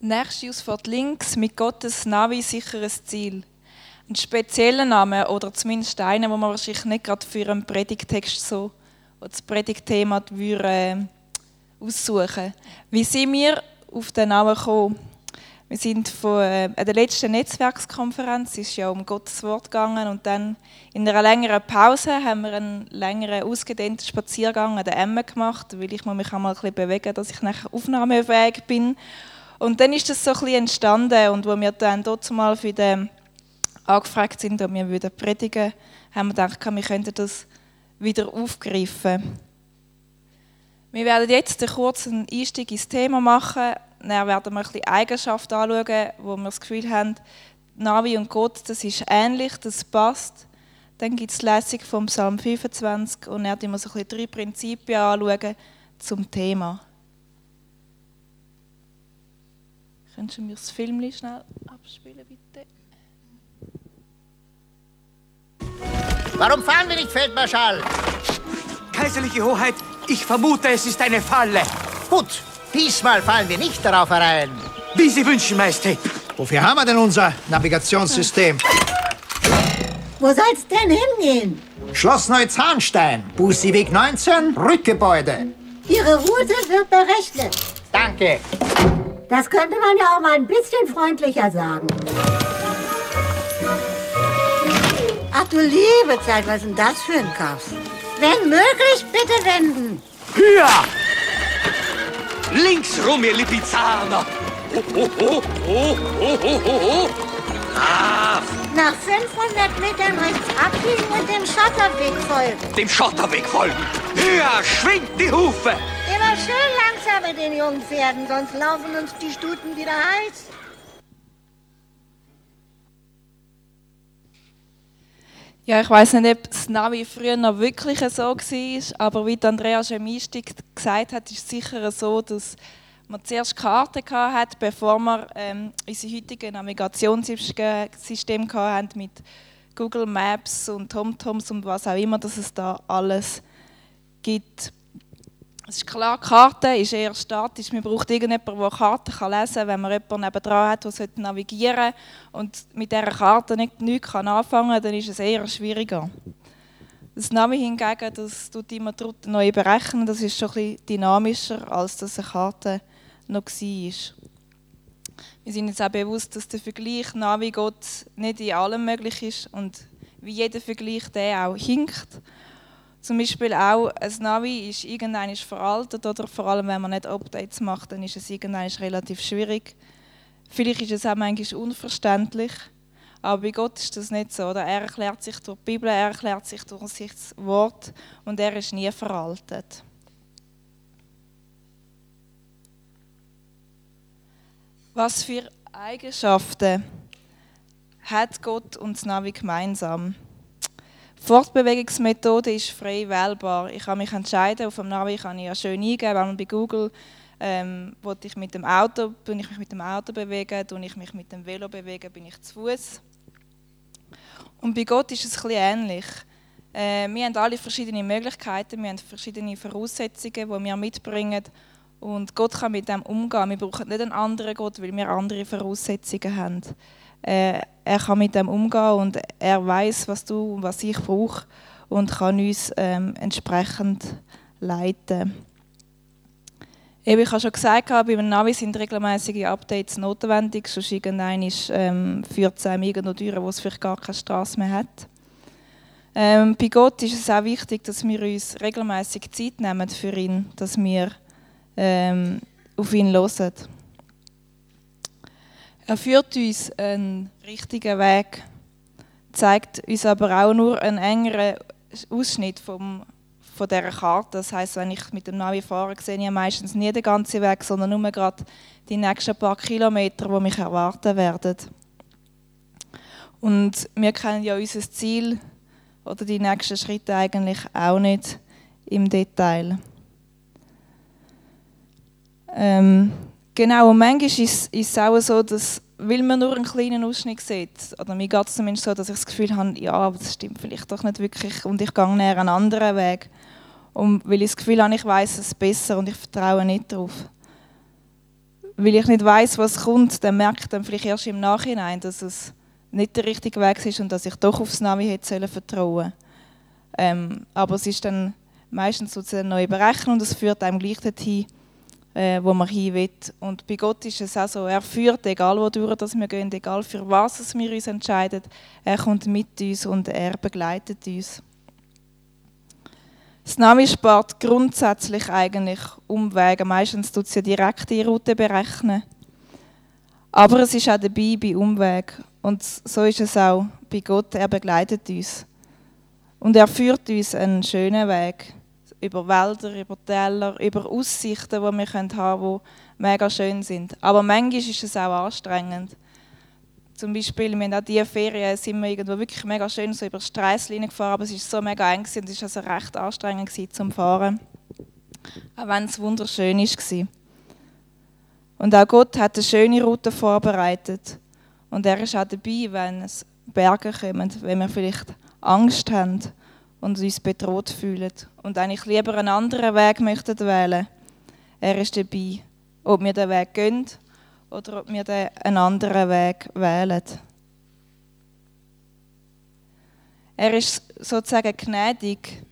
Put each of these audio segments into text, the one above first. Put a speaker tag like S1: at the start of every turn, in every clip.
S1: Nächste Ausfahrt links, mit Gottes Navi sicheres Ziel. Ein spezieller Name oder zumindest einer, wo man wahrscheinlich nicht gerade für einen Predigtext so oder das Predigtthema würde, äh, aussuchen. Wie sind wir auf den Namen gekommen? Wir sind von äh, der letzten Netzwerkskonferenz, es ist ja um Gottes Wort gegangen und dann in einer längeren Pause haben wir einen längeren ausgedehnten Spaziergang an der Emme gemacht, weil ich mich auch mal ein bisschen bewegen, dass ich nachher aufnahmefähig bin. Und dann ist das so ein entstanden und wo wir dann dort mal für den angefragt sind, ob wir wieder predigen, haben wir gedacht, wir könnten das wieder aufgreifen. Wir werden jetzt einen kurzen Einstieg ins Thema machen. Dann werden wir ein Eigenschaften anschauen, wo wir das Gefühl haben, Navi und Gott, das ist ähnlich, das passt. Dann gibt es die Lesung vom Psalm 25 und dann werden wir so ein drei Prinzipien anschauen zum Thema. Könntest du mir das Film schnell abspielen, bitte?
S2: Warum fahren wir nicht, Feldmarschall?
S3: Kaiserliche Hoheit, ich vermute, es ist eine Falle.
S2: Gut, diesmal fallen wir nicht darauf herein.
S3: Wie Sie wünschen, Majestät.
S4: Wofür haben wir denn unser Navigationssystem?
S5: Wo soll's denn hingehen?
S4: Schloss Neuzahnstein, Bussiweg 19, Rückgebäude.
S5: Ihre Route wird berechnet.
S2: Danke.
S5: Das könnte man ja auch mal ein bisschen freundlicher sagen. Ach du liebe Zeit, was ist denn das für ein Kaff? Wenn möglich, bitte wenden.
S3: Hier! Links rum, ihr Lipizzaner. Oh, oh, oh, oh, oh, oh, oh, oh. Brav!
S5: Nach 500 Metern rechts abbiegen und dem Schotterweg folgen.
S3: Dem Schotterweg folgen. Höher, schwingt die Hufe.
S5: Immer schön langsam mit den jungen Pferden, sonst laufen uns die Stuten wieder heiß.
S1: Ja, ich weiß nicht, ob das Navi früher noch wirklich so war, aber wie Andrea Einstieg gesagt hat, ist es sicher so, dass man zuerst Karten hatte, bevor wir ähm, unsere heutigen Navigationssysteme hatten mit Google Maps und TomToms und was auch immer, dass es da alles gibt. Es ist klar, Karte ist eher statisch. Man braucht irgendjemanden, der Karten lesen kann, wenn man jemanden nebenan hat, der navigieren sollte und mit dieser Karte nicht, nichts anfangen kann, dann ist es eher schwieriger. Das Navi hingegen, das tut immer neu berechnen, das ist schon ein bisschen dynamischer, als das eine Karte noch war. Wir sind uns auch bewusst, dass der Vergleich Navi-Gott nicht in allem möglich ist und wie jeder Vergleich der auch hinkt. Zum Beispiel auch, ein Navi ist irgendwann veraltet oder vor allem, wenn man nicht Updates macht, dann ist es irgendwann relativ schwierig. Vielleicht ist es auch manchmal unverständlich, aber bei Gott ist das nicht so. Oder? Er erklärt sich durch die Bibel, er erklärt sich durch sein Wort und er ist nie veraltet. Was für Eigenschaften hat Gott und das Navi gemeinsam? Fortbewegungsmethode ist frei wählbar. Ich kann mich entscheiden, auf dem Navi kann ich ja schön eingeben, wenn man bei Google ähm, ich mit dem Auto, bin ich mich mit dem Auto bewegen, tue ich mich mit dem Velo bewegen, bin ich zu Fuß. Und bei Gott ist es ein ähnlich. Äh, wir haben alle verschiedene Möglichkeiten, wir haben verschiedene Voraussetzungen, die wir mitbringen. Und Gott kann mit dem umgehen. Wir brauchen nicht einen anderen Gott, weil wir andere Voraussetzungen haben. Äh, er kann mit dem umgehen und er weiß, was du und was ich brauche und kann uns ähm, entsprechend leiten. Eben, ich habe schon gesagt, bei einem Navi sind regelmäßige Updates notwendig, sonst irgendwann ähm, führt es einem irgendwo durch, wo es vielleicht gar keine Straße mehr hat. Ähm, bei Gott ist es auch wichtig, dass wir uns regelmäßig Zeit nehmen für ihn, dass wir ähm, auf ihn hören. Er führt uns einen richtigen Weg, zeigt uns aber auch nur einen engeren Ausschnitt vom, von dieser Karte. Das heißt, wenn ich mit dem Navi fahre, sehe ich meistens nie den ganzen Weg, sondern nur gerade die nächsten paar Kilometer, die mich erwarten werden. Und wir kennen ja unser Ziel oder die nächsten Schritte eigentlich auch nicht im Detail. Ähm, Genau, und manchmal ist, es auch so, dass, weil man nur einen kleinen Ausschnitt sieht, oder mir geht es zumindest so, dass ich das Gefühl habe, ja, aber das stimmt vielleicht doch nicht wirklich und ich gehe näher einen anderen Weg. Und weil ich das Gefühl habe, ich weiß es besser und ich vertraue nicht darauf. weil ich nicht weiß, was kommt, dann merke ich dann vielleicht erst im Nachhinein, dass es nicht der richtige Weg ist und dass ich doch aufs Navi hätte vertrauen ähm, Aber es ist dann meistens sozusagen neu berechnen und es führt einem gleich dorthin, äh, wo man hin will. Und bei Gott ist es auch so, er führt, egal wodurch dass wir gehen, egal für was wir uns entscheiden, er kommt mit uns und er begleitet uns. Das Navi spart grundsätzlich eigentlich Umwege. Meistens tut es ja direkt die Route berechnen. Aber es ist auch dabei bei Umweg. Und so ist es auch bei Gott. Er begleitet uns. Und er führt uns einen schönen Weg. Über Wälder, über Täler, über Aussichten, die wir haben können, die mega schön sind. Aber manchmal ist es auch anstrengend. Zum Beispiel, wir haben auch diese Ferien sind wir irgendwo wirklich mega schön so über Straßenlinie gefahren, aber es war so mega eng und es war also recht anstrengend zum Fahren. Auch wenn es wunderschön war. Und auch Gott hat eine schöne Route vorbereitet. Und er ist auch dabei, wenn es Berge kommen, wenn wir vielleicht Angst haben und uns bedroht fühlen und eigentlich lieber einen anderen Weg möchten wählen. Er ist dabei, ob wir den Weg gehen oder ob wir einen anderen Weg wählen. Er ist sozusagen gnädig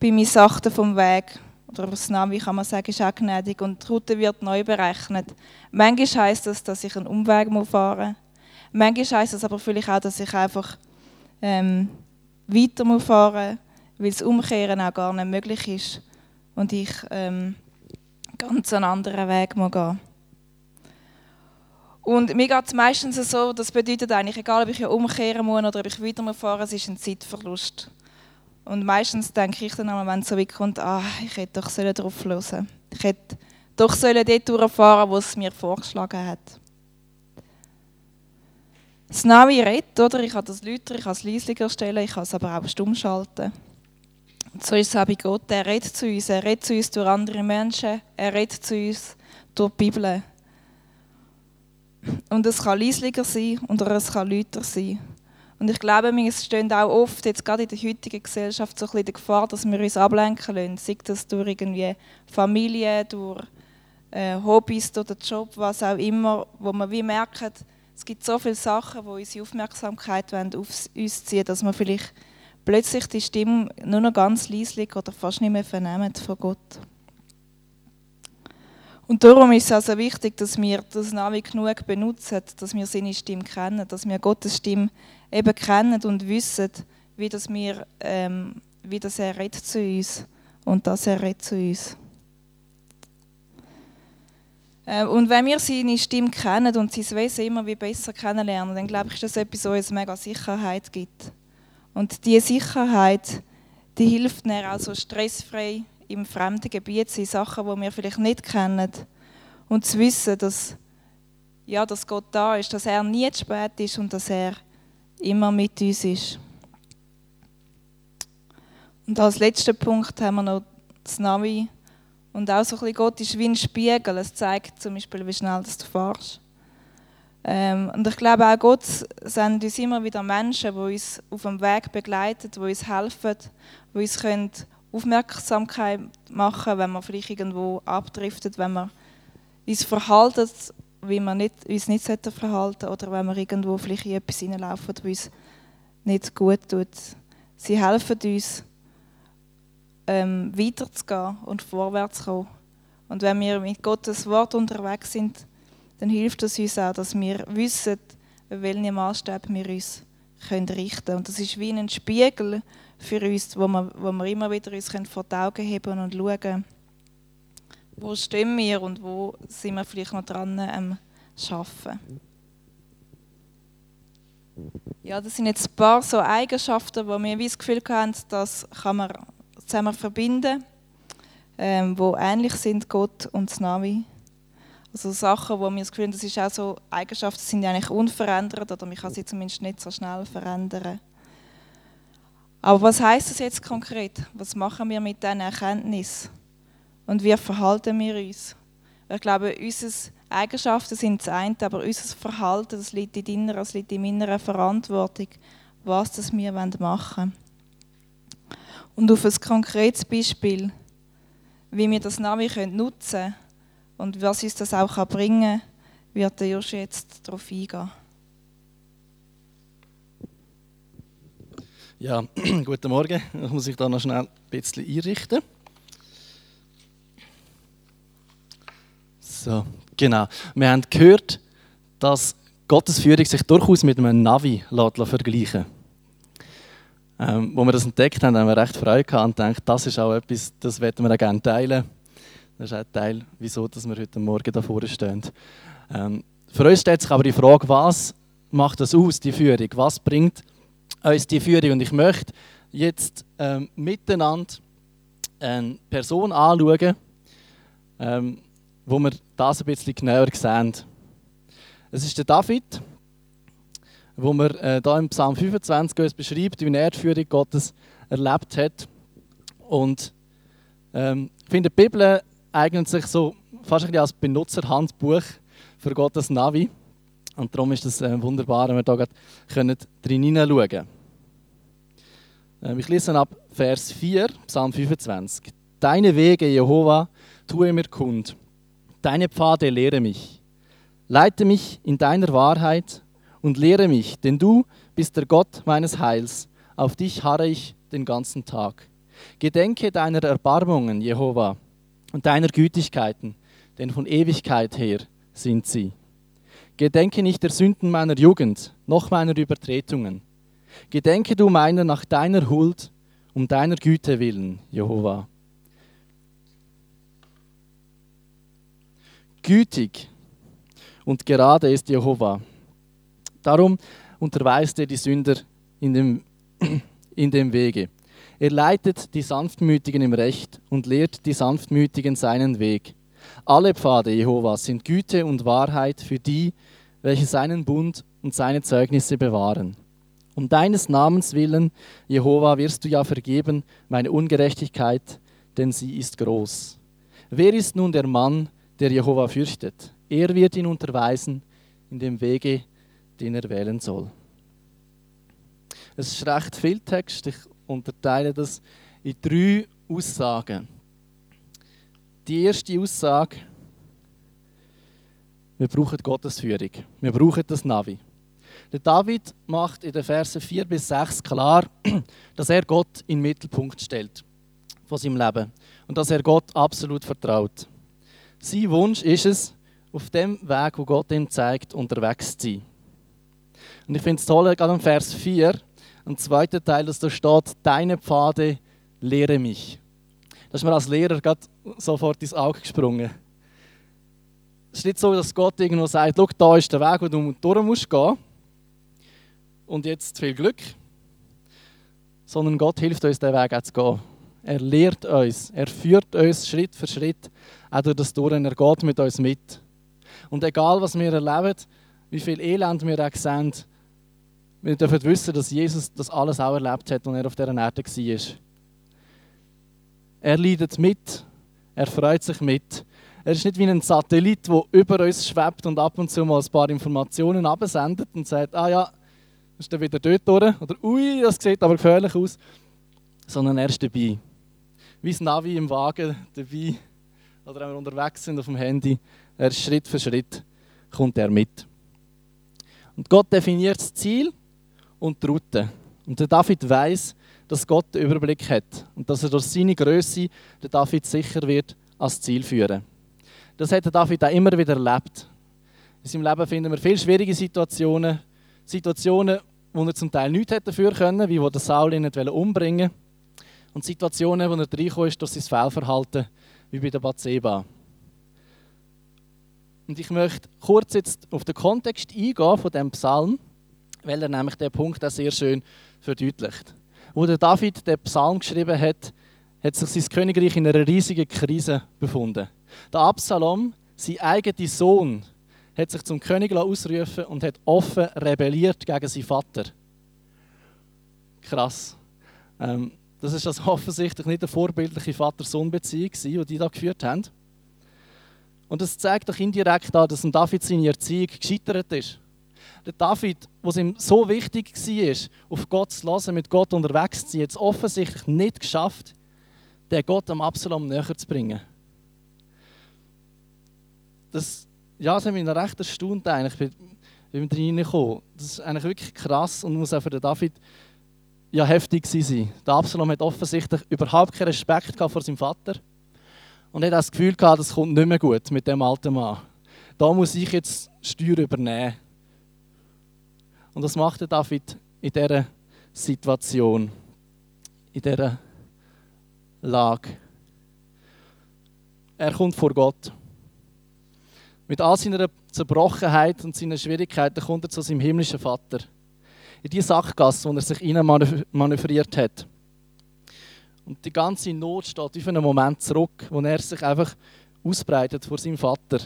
S1: bei Missachten vom Weg. Oder das Navi kann man sagen, ist auch gnädig. Und die Route wird neu berechnet. Manchmal heisst das, dass ich einen Umweg fahren muss. Manchmal heisst das aber vielleicht auch, dass ich einfach ähm, weiter fahren muss, weil das Umkehren auch gar nicht möglich ist. Und ich ähm, ganz einen anderen Weg muss gehen und mir geht es meistens so, das bedeutet eigentlich, egal ob ich umkehren muss oder ob ich fahren muss, es ist ein Zeitverlust. Und meistens denke ich dann, wenn es so weit kommt, ah, ich hätte doch darauf hören sollen. Ich hätte doch sollen dort durchfahren, wo es mir vorgeschlagen hat. Das Navi redet, oder? Ich kann das lauter, ich kann es leislicher stellen, ich kann es aber auch stumm schalten. So ist es auch bei Gott. Er redet zu uns. Er redet zu uns durch andere Menschen. Er redet zu uns durch die Bibel. Und es kann leislicher sein oder es kann lauter sein. Und ich glaube, wir stehen auch oft, jetzt gerade in der heutigen Gesellschaft, so ein bisschen die Gefahr, dass wir uns ablenken lassen. Sei das durch irgendwie Familie, durch äh, Hobbys, den Job, was auch immer, wo man wie merkt, es gibt so viele Sachen, die unsere Aufmerksamkeit auf uns ziehen dass wir vielleicht plötzlich die Stimme nur noch ganz leislich oder fast nicht mehr vernehmen von Gott. Und darum ist es also wichtig, dass wir das Navi genug benutzen, dass wir seine Stimme kennen, dass wir Gottes Stimme eben kennen und wissen, wie, das wir, ähm, wie das er redet zu uns und dass er redet zu uns. Äh, und wenn wir seine Stimme kennen und sein Wesen immer wie besser kennenlernen, dann glaube ich, dass das etwas, was uns mega Sicherheit gibt. Und diese Sicherheit, die hilft mir auch so stressfrei im fremden Gebiet sind, Sachen, die wir vielleicht nicht kennen. Und zu wissen, dass, ja, dass Gott da ist, dass er nie zu spät ist und dass er immer mit uns ist. Und als letzten Punkt haben wir noch das Navi. Und auch so ein bisschen Gott ist wie ein Spiegel. Es zeigt zum Beispiel, wie schnell du fährst. Ähm, und ich glaube auch Gott sendet uns immer wieder Menschen, die uns auf dem Weg begleiten, die uns helfen, die uns können Aufmerksamkeit machen, wenn man vielleicht irgendwo abdriftet, wenn man uns verhalten, wie man nicht, uns nicht verhalten oder wenn wir irgendwo vielleicht in etwas hineinlaufen, was uns nicht gut tut. Sie helfen uns, ähm, weiterzugehen und vorwärts zu kommen. Und wenn wir mit Gottes Wort unterwegs sind, dann hilft es uns auch, dass wir wissen, welchen Maßstab wir uns können richten können. Und das ist wie ein Spiegel für uns, wo wir, wo wir immer wieder uns vor die Augen heben und schauen, wo stehen wir und wo sind wir vielleicht noch dran am Arbeiten. Ja, das sind jetzt ein paar so Eigenschaften, wo wir wie das Gefühl haben, das kann man zusammen verbinden, ähm, wo ähnlich sind Gott und das Navi. Also Sachen, wo wir das Gefühl haben, das ist auch so Eigenschaften, sind eigentlich unverändert oder man kann sie zumindest nicht so schnell verändern. Aber was heißt das jetzt konkret? Was machen wir mit diesen Erkenntnis? Und wie verhalten wir uns? Ich glaube, unsere Eigenschaften sind das eine, aber unser Verhalten, das liegt in deiner, das liegt in meiner Verantwortung, was das wir machen wollen. Und auf ein konkretes Beispiel, wie wir das Navi nutzen können, Und was uns das auch bringen kann, wird der Joshi jetzt darauf eingehen.
S6: Ja, guten Morgen. Ich muss mich da noch schnell ein bisschen einrichten. So, genau. Wir haben gehört, dass Gottes Führung sich durchaus mit einem Navi vergleichen. Ähm, wo wir das entdeckt haben, haben wir recht Freude gehabt und gedacht, das ist auch etwas, das wir gerne teilen. Das ist ein Teil, wieso dass wir heute Morgen da vorne stehen. Ähm, für uns stellt sich aber die Frage, was macht das aus, die Führung? Was bringt uns die Führung? Und ich möchte jetzt ähm, miteinander eine Person anschauen, ähm, wo wir das ein bisschen genauer sehen. Es ist der David, wo man äh, im Psalm 25 uns beschreibt, wie er die Führung Gottes erlebt hat. Und ähm, ich finde, die Bibel eignet sich so fast ein als Benutzerhandbuch für Gottes Navi. Und darum ist es äh, wunderbar, wenn wir da drin hineinschauen können. Ähm, ich lese ab Vers 4, Psalm 25. Deine Wege, Jehova, tue mir kund. Deine Pfade lehre mich. Leite mich in deiner Wahrheit und lehre mich, denn du bist der Gott meines Heils. Auf dich harre ich den ganzen Tag. Gedenke deiner Erbarmungen, Jehova, und deiner Gütigkeiten, denn von Ewigkeit her sind sie. Gedenke nicht der Sünden meiner Jugend, noch meiner Übertretungen. Gedenke du meiner nach deiner Huld, um deiner Güte willen, Jehova. Gütig und gerade ist Jehova Darum unterweist er die Sünder in dem, in dem Wege. Er leitet die Sanftmütigen im Recht und lehrt die Sanftmütigen seinen Weg. Alle Pfade Jehovas sind Güte und Wahrheit für die, welche seinen Bund und seine Zeugnisse bewahren. Um deines Namens willen, Jehova, wirst du ja vergeben meine Ungerechtigkeit, denn sie ist groß. Wer ist nun der Mann, der Jehova fürchtet? Er wird ihn unterweisen in dem Wege, den er wählen soll. Es ist recht viel Text. Ich unterteile das in drei Aussagen. Die erste Aussage, wir brauchen Gottes Führung. Wir brauchen das Navi. Der David macht in den Versen 4 bis 6 klar, dass er Gott in den Mittelpunkt stellt von seinem Leben und dass er Gott absolut vertraut. Sein Wunsch ist es, auf dem Weg, wo Gott ihm zeigt, unterwegs zu sein. Und ich finde es toll, gerade im Vers 4, im zweiten Teil, dass da steht, deine Pfade lehre mich. Das ist mir als Lehrer gerade sofort ins Auge gesprungen. Es ist nicht so, dass Gott irgendwo sagt, schau, da ist der Weg, wo du durch musst gehen. Und jetzt viel Glück. Sondern Gott hilft uns, den Weg zu gehen. Er lehrt uns, er führt uns Schritt für Schritt auch durch das durch. Er geht mit uns mit. Und egal, was wir erleben, wie viel Elend wir auch sehen, wir dürfen wissen, dass Jesus das alles auch erlebt hat, als er auf dieser Erde war. Er leidet mit, er freut sich mit. Er ist nicht wie ein Satellit, der über uns schwebt und ab und zu mal ein paar Informationen absendet und sagt, ah ja, ist er wieder dort durch? Oder ui, das sieht aber gefährlich aus. Sondern er ist dabei. Wie das Navi im Wagen dabei. Oder wenn wir unterwegs sind auf dem Handy. Er ist Schritt für Schritt kommt er mit. Und Gott definiert das Ziel und die Route. Und der David weiß, dass Gott den Überblick hat und dass er durch seine Größe den David sicher wird ans Ziel führen. Das hat der David auch immer wieder erlebt. In seinem Leben finden wir viele schwierige Situationen, Situationen, wo er zum Teil nichts dafür können, wie wo der Saul ihn nicht umbringen und Situationen, wo er reingekommen ist durch sein Fehlverhalten, wie bei der Bathseba. Und ich möchte kurz jetzt auf den Kontext eingehen von dem Psalm weil er nämlich den Punkt auch sehr schön verdeutlicht. Wo der David den Psalm geschrieben hat, hat sich sein Königreich in einer riesigen Krise befunden. Der Absalom, sein eigener Sohn, hat sich zum König ausrufen und hat offen rebelliert gegen seinen Vater. Krass. Ähm, das ist also offensichtlich nicht eine vorbildliche Vater-Sohn-Beziehung, die die da geführt haben. Und das zeigt doch indirekt an, dass David seine Erziehung gescheitert ist der David, was ihm so wichtig war, auf Gott zu hören, mit Gott unterwegs zu sein, hat es offensichtlich nicht geschafft, den Gott am Absalom näher zu bringen. das, ja, das hat mich recht erstaunt, eigentlich, wie wir reingekommen. Das ist eigentlich wirklich krass und muss auch für den David ja, heftig sein. Der Absalom hat offensichtlich überhaupt keinen Respekt vor seinem Vater und hat das Gefühl gehabt, das kommt nicht mehr gut mit dem alten Mann. Da muss ich jetzt Steuer übernehmen. Und das macht der David in dieser Situation, in dieser Lage. Er kommt vor Gott. Mit all seiner Zerbrochenheit und seinen Schwierigkeiten kommt er zu seinem himmlischen Vater. In die Sackgasse, wo er sich hinein manövriert hat. Und die ganze Not steht auf einen Moment zurück, wo er sich einfach ausbreitet vor seinem Vater.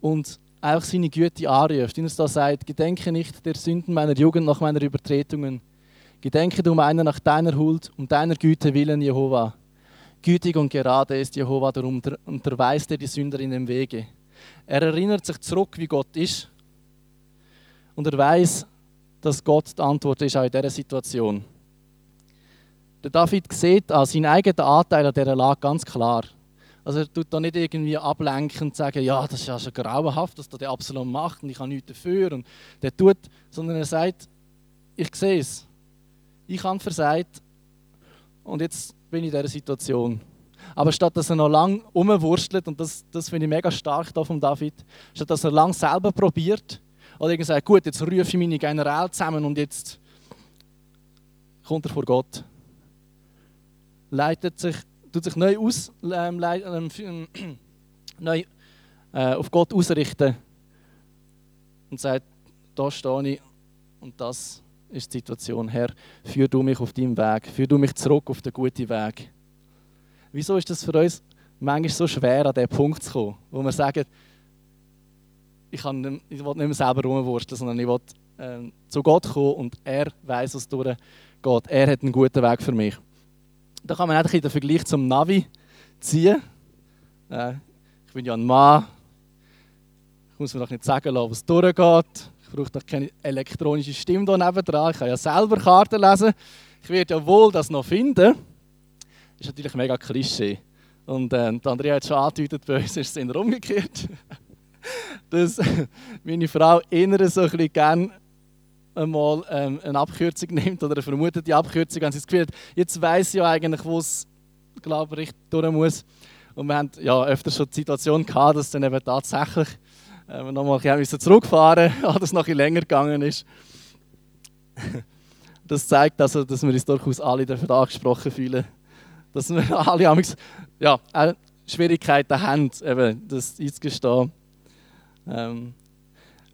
S6: Und auch seine Güte anruft, indem er da sagt, gedenke nicht der Sünden meiner Jugend nach meiner Übertretungen. Gedenke du meiner nach deiner Huld, um deiner Güte willen, Jehova. Gütig und gerade ist Jehova, darum unterweist er die Sünder in dem Wege. Er erinnert sich zurück, wie Gott ist. Und er weiß, dass Gott die Antwort ist auch in dieser Situation. Der David sieht an seinen eigenen Anteil an dieser Lage ganz klar. Also er tut da nicht irgendwie ablenken und sagen, ja, das ist ja schon grauenhaft, was der Absalom macht und ich habe nichts dafür. Und der tut, sondern er sagt, ich sehe es. Ich habe versagt und jetzt bin ich in dieser Situation. Aber statt dass er noch lange rumwurstelt, und das, das finde ich mega stark da von David, statt dass er lang selber probiert, oder irgendwie sagt, gut, jetzt rufe ich meine Generäle zusammen und jetzt kommt er vor Gott. Leitet sich, tut sich neu aus, ähm, ähm, neu äh, auf Gott ausrichten und sagt, da stehe ich und das ist die Situation. Herr, führ du mich auf deinem Weg, führ du mich zurück auf den guten Weg. Wieso ist das für uns manchmal so schwer, an diesen Punkt zu kommen, wo wir sagen, ich, kann nicht, ich will nicht mehr selber rumwursteln, sondern ich will äh, zu Gott kommen und er weiß, was durchgeht. Er hat einen guten Weg für mich. Da kann man eigentlich den Vergleich zum Navi ziehen. Äh, ich bin ja ein Mann. Ich muss mir doch nicht sagen lassen, was durchgeht. Ich brauche doch keine elektronische Stimme hier nebendran. Ich kann ja selber Karten lesen. Ich werde ja wohl das noch finden. Das ist natürlich mega Klischee. Und äh, Andrea hat schon angedeutet, bei uns ist es umgekehrt. dass meine Frau eher so ein bisschen gerne einmal ähm, eine Abkürzung nimmt oder eine vermutete Abkürzung, wenn sie das Gefühl jetzt weiß ja eigentlich, wo es, glaube ich, durch muss. Und wir haben ja öfter schon die Situation gehabt, dass dann eben tatsächlich äh, nochmal zurückfahren mussten, weil es noch ein länger gegangen ist. Das zeigt also, dass wir uns durchaus alle dafür angesprochen fühlen. Dass wir alle ja, auch Schwierigkeiten haben, eben, das einzugestehen. Ähm,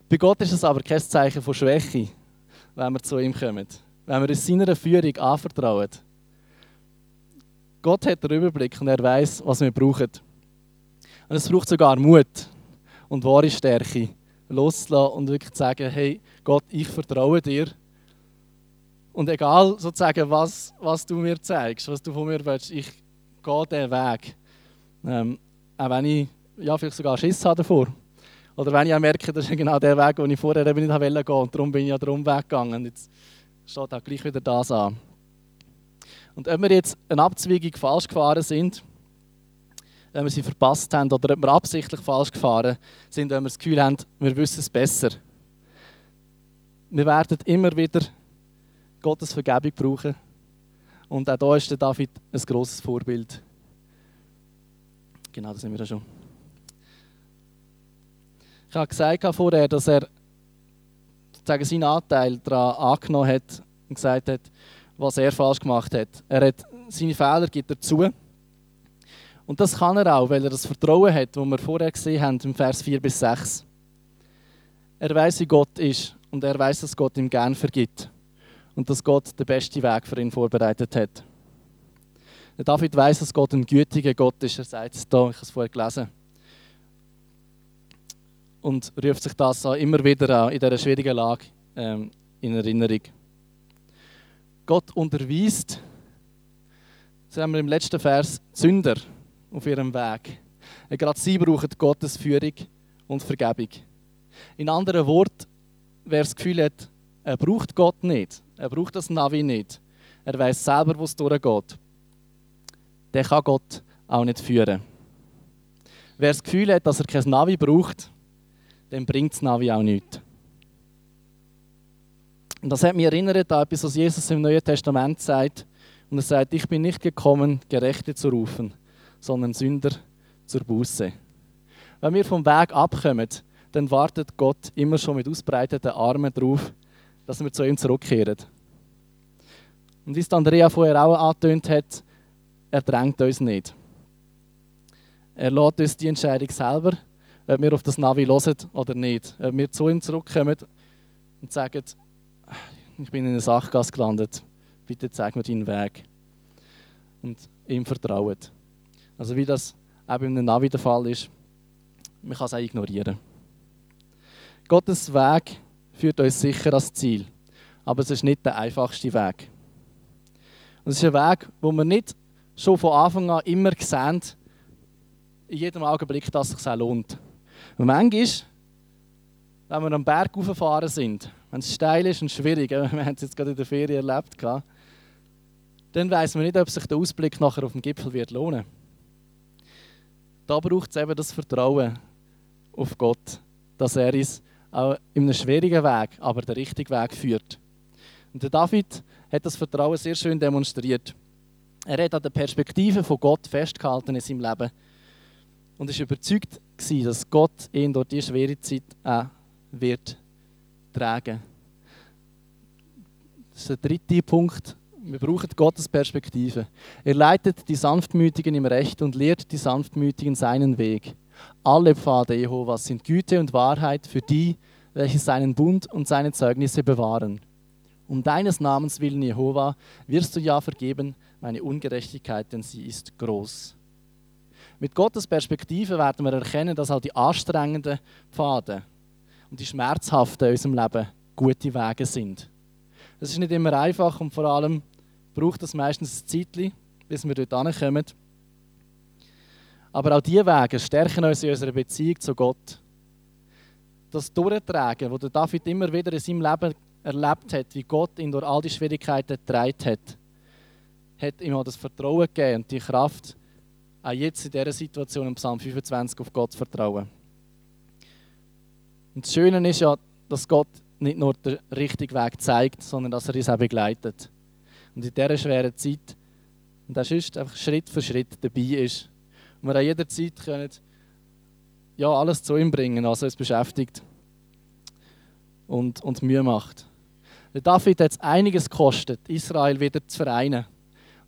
S6: bei Gott ist es aber kein Zeichen von Schwäche, wenn wir zu ihm kommen. Wenn wir uns seiner Führung anvertrauen. Gott hat den Überblick und er weiß, was wir brauchen. Und es braucht sogar Mut und wahre Stärke, loszulassen und wirklich zu sagen, hey Gott, ich vertraue dir. Und egal sozusagen, was, was du mir zeigst, was du von mir willst, ich gehe diesen Weg. Ähm, auch wenn ich ja, vielleicht sogar Schiss habe davor. Oder wenn ich merke, das ist genau der Weg, den ich vorher eben nicht wollte gehen und darum bin ich ja den Umweg gegangen. Jetzt steht auch gleich wieder das an. Und ob wir jetzt eine Abzweigung falsch gefahren sind, wenn wir sie verpasst haben oder ob wir absichtlich falsch gefahren sind, wenn wir das Gefühl haben, wir wissen es besser. Wir werden immer wieder Gottes Vergebung brauchen. Und auch da ist der David ein grosses Vorbild. Genau, das sind wir ja schon. Habe gesagt vorher, dass er seinen Anteil daran angenommen hat und gesagt hat, was er falsch gemacht hat. Er hat seine Fehler gibt er zu und das kann er auch, weil er das Vertrauen hat, das wir vorher gesehen haben, im Vers 4 bis 6. Er weiß, wie Gott ist und er weiß, dass Gott ihm gern vergibt und dass Gott den besten Weg für ihn vorbereitet hat. David weiß, dass Gott ein gütiger Gott ist. Er sagt es hier, ich habe es vorher gelesen. Und ruft sich das immer wieder an, in dieser schwierigen Lage ähm, in Erinnerung. Gott unterweist, das haben wir im letzten Vers, Sünder auf ihrem Weg. Gerade sie brauchen Gottes Führung und Vergebung. In anderen Worten, wer das Gefühl hat, er braucht Gott nicht, er braucht das Navi nicht, er weiß selber, wo es durchgeht, der kann Gott auch nicht führen. Wer das Gefühl hat, dass er kein Navi braucht, dem bringt das Navi auch nichts. Und das hat mich erinnert an etwas, was Jesus im Neuen Testament sagt. Und er sagt, ich bin nicht gekommen, Gerechte zu rufen, sondern Sünder zur Buße. Wenn wir vom Weg abkommen, dann wartet Gott immer schon mit ausbreiteten Armen darauf, dass wir zu ihm zurückkehren. Und wie es Andrea vorher auch angetönt hat, er drängt uns nicht. Er lässt uns die Entscheidung selber, ob wir auf das Navi hören oder nicht. Ob wir zu ihm zurückkommen und sagen, ich bin in einer Sackgasse gelandet, bitte zeig mir deinen Weg. Und ihm vertrauen. Also wie das auch bei einem Navi der Fall ist, man kann es auch ignorieren. Gottes Weg führt uns sicher ans Ziel, aber es ist nicht der einfachste Weg. Und es ist ein Weg, wo wir nicht schon von Anfang an immer sehen, in jedem Augenblick, dass es sich lohnt. Und manchmal, wenn wir am Berg raufgefahren sind, wenn es steil ist und schwierig, wir haben es jetzt gerade in der Ferien erlebt, dann weiß man nicht, ob sich der Ausblick nachher auf dem Gipfel wird lohnen. Da braucht es eben das Vertrauen auf Gott, dass er uns auch in einem schwierigen Weg, aber den richtigen Weg führt. Und der David hat das Vertrauen sehr schön demonstriert. Er hat an der Perspektive von Gott festgehalten in seinem Leben und ist überzeugt gewesen, dass Gott ihn durch diese schwere Zeit auch wird tragen. Das ist der dritte Punkt. Wir brauchen Gottes Perspektive. Er leitet die Sanftmütigen im Recht und lehrt die Sanftmütigen seinen Weg. Alle Pfade Jehovas sind Güte und Wahrheit für die, welche seinen Bund und seine Zeugnisse bewahren. Um deines Namens willen, Jehova, wirst du ja vergeben meine Ungerechtigkeit, denn sie ist groß. Mit Gottes Perspektive werden wir erkennen, dass auch die anstrengenden Pfade und die schmerzhaften in unserem Leben gute Wege sind. Das ist nicht immer einfach und vor allem braucht es meistens ein Zeitchen, bis wir dort ankommen. Aber auch diese Wege stärken uns in unserer Beziehung zu Gott. Das Durchtragen, das David immer wieder in seinem Leben erlebt hat, wie Gott ihn durch all die Schwierigkeiten getragen hat, hat ihm auch das Vertrauen gegeben und die Kraft, auch jetzt in dieser Situation im Psalm 25 auf Gott vertrauen. Und das Schöne ist ja, dass Gott nicht nur den richtigen Weg zeigt, sondern dass er uns auch begleitet. Und in dieser schweren Zeit, und das ist einfach Schritt für Schritt dabei ist. Und wir an jeder Zeit können ja, alles zu ihm bringen, was uns beschäftigt und, und Mühe macht. Der David hat es einiges gekostet, Israel wieder zu vereinen.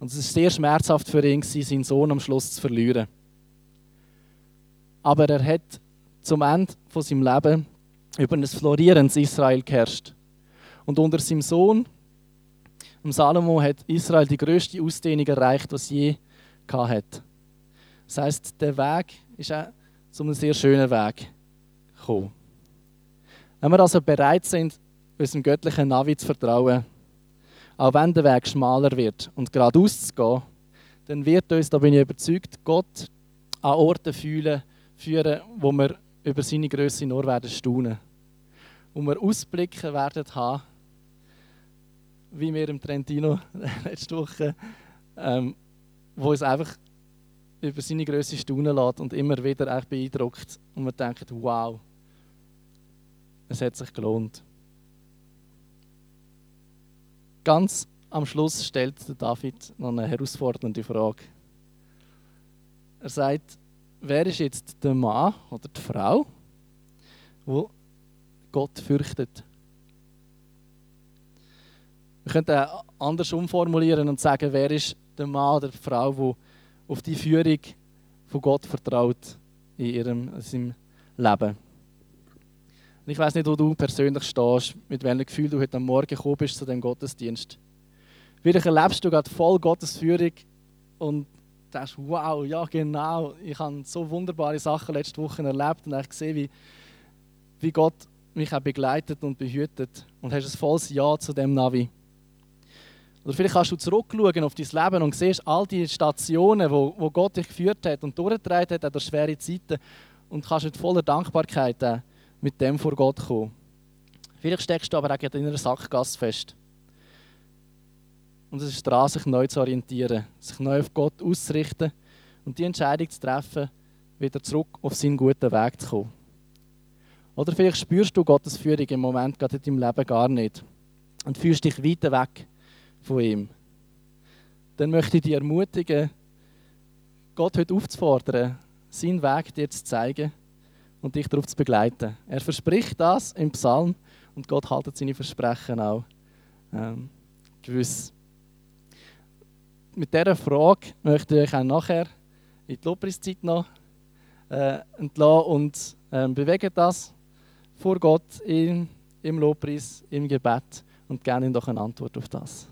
S6: Und es war sehr schmerzhaft für ihn, seinen Sohn am Schluss zu verlieren. Aber er hat zum Ende von seinem Leben über ein florierendes Israel geherrscht. Und unter seinem Sohn, Salomo, hat Israel die größte Ausdehnung erreicht, was je hat. Das heißt, der Weg ist auch zu einem sehr schönen Weg gekommen. Wenn wir also bereit sind, unserem göttlichen Navi zu vertrauen, auch wenn der Weg schmaler wird und geradeaus zu gehen, dann wird uns, da bin ich überzeugt, Gott an Orten fühlen, führen, wo wir über seine Größe nur werden staunen. Wo wir Ausblicke werden haben, wie wir im Trentino letzte Woche, ähm, wo uns einfach über seine Größe staunen lässt und immer wieder beeindruckt und wir denken, wow, es hat sich gelohnt. Ganz am Schluss stellt David noch eine herausfordernde Frage. Er sagt, wer ist jetzt der Mann oder die Frau, wo Gott fürchtet? Wir könnten anders umformulieren und sagen, wer ist der Mann oder die Frau, wo auf die Führung von Gott vertraut in ihrem in seinem Leben. Und ich weiß nicht, wo du persönlich stehst, mit welchem Gefühl du heute Morgen gekommen bist zu dem Gottesdienst. Vielleicht erlebst du gerade voll Gottes Führung und denkst, wow, ja genau, ich habe so wunderbare Sachen letzte Woche erlebt und ich gesehen, wie, wie Gott mich auch begleitet und behütet und hast ein volles Ja zu dem Navi. Oder vielleicht kannst du zurückschauen auf dein Leben und siehst all die Stationen, wo, wo Gott dich geführt hat und durchgetragen hat, durch schwere Zeiten und kannst mit voller Dankbarkeit äh, mit dem vor Gott kommen. Vielleicht steckst du aber auch in einer Sackgasse fest. Und es ist dran, sich neu zu orientieren, sich neu auf Gott auszurichten und die Entscheidung zu treffen, wieder zurück auf seinen guten Weg zu kommen. Oder vielleicht spürst du Gottes Führung im Moment gerade in deinem Leben gar nicht und fühlst dich weiter weg von ihm. Dann möchte ich dich ermutigen, Gott heute aufzufordern, seinen Weg dir zu zeigen und dich darauf zu begleiten. Er verspricht das im Psalm und Gott haltet seine Versprechen auch ähm, gewiss. Mit dieser Frage möchte ich euch auch nachher in die Lobpreiszeit noch äh, entlassen und ähm, bewegen das vor Gott in, im Lobpreis, im Gebet und gerne doch eine Antwort auf das.